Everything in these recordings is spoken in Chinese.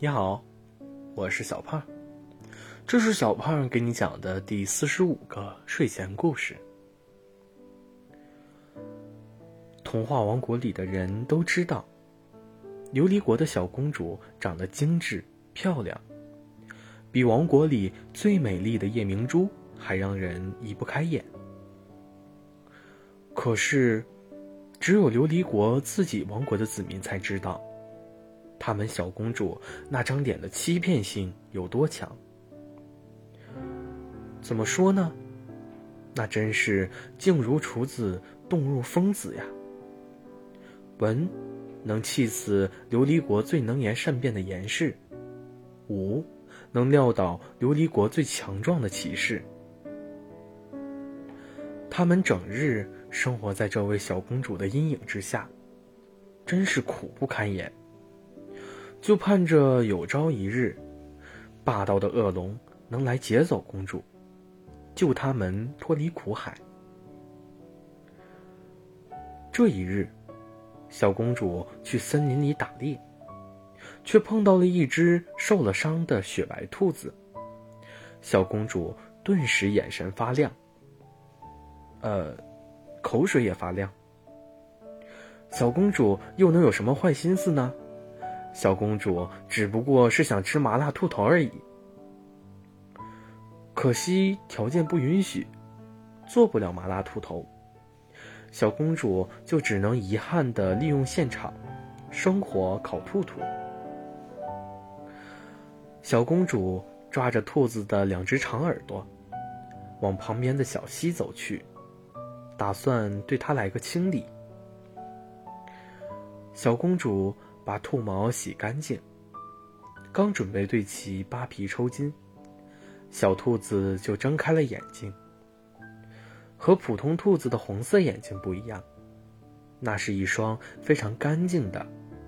你好，我是小胖，这是小胖给你讲的第四十五个睡前故事。童话王国里的人都知道，琉璃国的小公主长得精致漂亮，比王国里最美丽的夜明珠还让人移不开眼。可是，只有琉璃国自己王国的子民才知道。他们小公主那张脸的欺骗性有多强？怎么说呢？那真是静如处子，动如疯子呀！文，能气死琉璃国最能言善辩的言氏；武，能撂倒琉璃国最强壮的骑士。他们整日生活在这位小公主的阴影之下，真是苦不堪言。就盼着有朝一日，霸道的恶龙能来劫走公主，救他们脱离苦海。这一日，小公主去森林里打猎，却碰到了一只受了伤的雪白兔子。小公主顿时眼神发亮，呃，口水也发亮。小公主又能有什么坏心思呢？小公主只不过是想吃麻辣兔头而已，可惜条件不允许，做不了麻辣兔头。小公主就只能遗憾的利用现场，生火烤兔兔。小公主抓着兔子的两只长耳朵，往旁边的小溪走去，打算对它来个清理。小公主。把兔毛洗干净，刚准备对其扒皮抽筋，小兔子就睁开了眼睛。和普通兔子的红色眼睛不一样，那是一双非常干净的、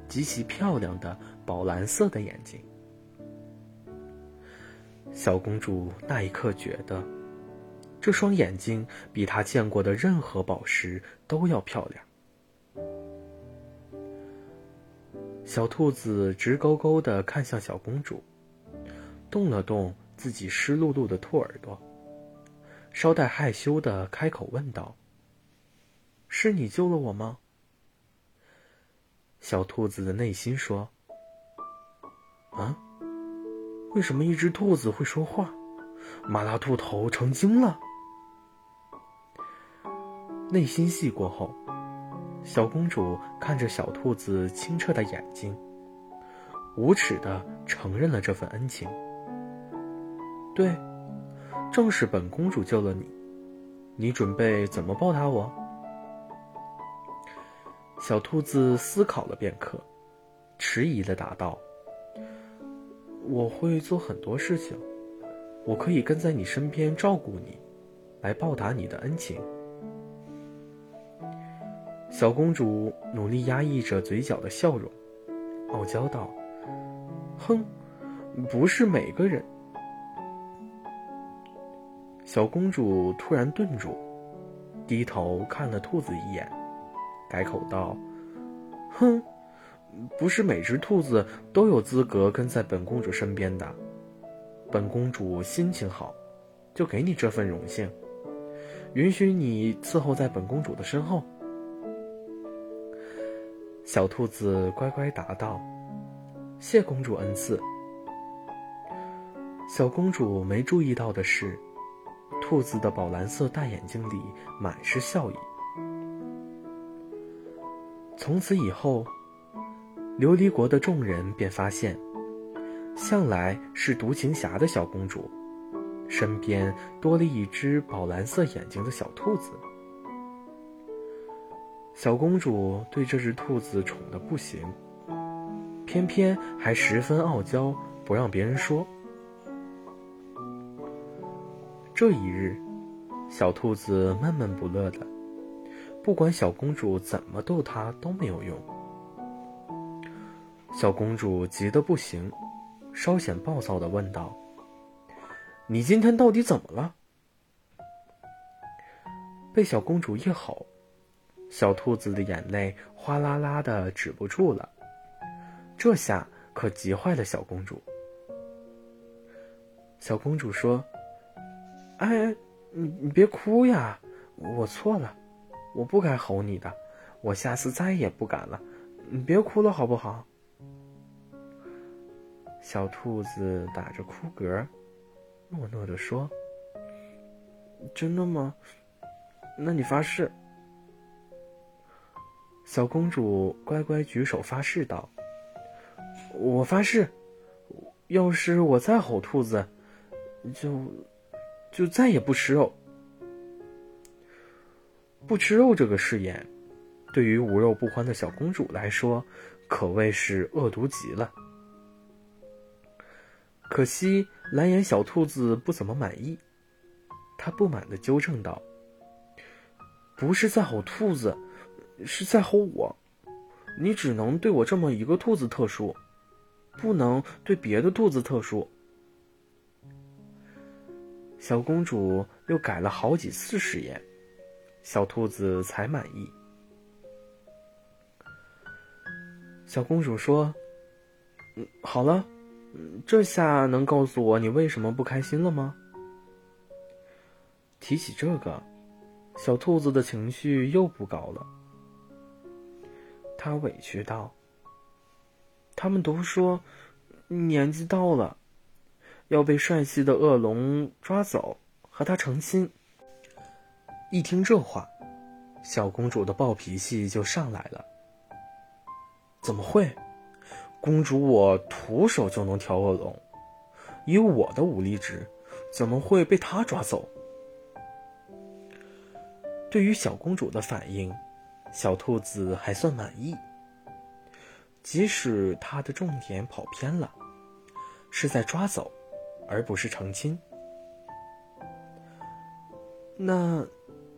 极其漂亮的宝蓝色的眼睛。小公主那一刻觉得，这双眼睛比她见过的任何宝石都要漂亮。小兔子直勾勾地看向小公主，动了动自己湿漉漉的兔耳朵，稍带害羞地开口问道：“是你救了我吗？”小兔子的内心说：“啊，为什么一只兔子会说话？麻辣兔头成精了。”内心戏过后。小公主看着小兔子清澈的眼睛，无耻的承认了这份恩情。对，正是本公主救了你，你准备怎么报答我？小兔子思考了片刻，迟疑的答道：“我会做很多事情，我可以跟在你身边照顾你，来报答你的恩情。”小公主努力压抑着嘴角的笑容，傲娇道：“哼，不是每个人。”小公主突然顿住，低头看了兔子一眼，改口道：“哼，不是每只兔子都有资格跟在本公主身边的。本公主心情好，就给你这份荣幸，允许你伺候在本公主的身后。”小兔子乖乖答道：“谢公主恩赐。”小公主没注意到的是，兔子的宝蓝色大眼睛里满是笑意。从此以后，琉璃国的众人便发现，向来是独行侠的小公主，身边多了一只宝蓝色眼睛的小兔子。小公主对这只兔子宠得不行，偏偏还十分傲娇，不让别人说。这一日，小兔子闷闷不乐的，不管小公主怎么逗它都没有用。小公主急得不行，稍显暴躁的问道：“你今天到底怎么了？”被小公主一吼。小兔子的眼泪哗啦啦的止不住了，这下可急坏了小公主。小公主说：“哎，你你别哭呀，我错了，我不该吼你的，我下次再也不敢了。你别哭了，好不好？”小兔子打着哭嗝，诺诺的说：“真的吗？那你发誓。”小公主乖乖举手发誓道：“我发誓，要是我再吼兔子，就就再也不吃肉。不吃肉这个誓言，对于无肉不欢的小公主来说，可谓是恶毒极了。可惜蓝眼小兔子不怎么满意，他不满的纠正道：‘不是在吼兔子。’”是在吼我，你只能对我这么一个兔子特殊，不能对别的兔子特殊。小公主又改了好几次誓言，小兔子才满意。小公主说：“嗯，好了，这下能告诉我你为什么不开心了吗？”提起这个，小兔子的情绪又不高了。他委屈道：“他们都说，年纪到了，要被帅气的恶龙抓走，和他成亲。”一听这话，小公主的暴脾气就上来了。怎么会？公主我徒手就能挑恶龙，以我的武力值，怎么会被他抓走？对于小公主的反应。小兔子还算满意，即使它的重点跑偏了，是在抓走，而不是成亲。那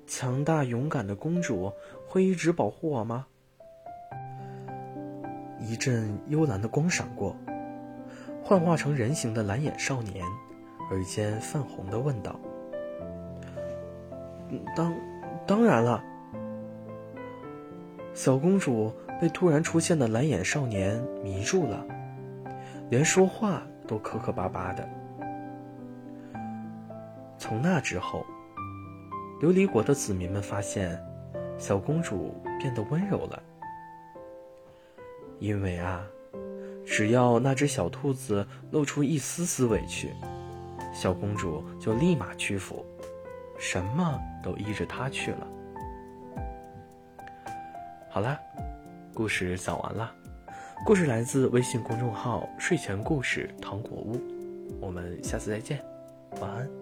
强大勇敢的公主会一直保护我吗？一阵幽蓝的光闪过，幻化成人形的蓝眼少年，耳尖泛红的问道：“当当然了。”小公主被突然出现的蓝眼少年迷住了，连说话都磕磕巴巴的。从那之后，琉璃国的子民们发现，小公主变得温柔了。因为啊，只要那只小兔子露出一丝丝委屈，小公主就立马屈服，什么都依着它去了。好啦，故事讲完啦。故事来自微信公众号“睡前故事糖果屋”，我们下次再见，晚安。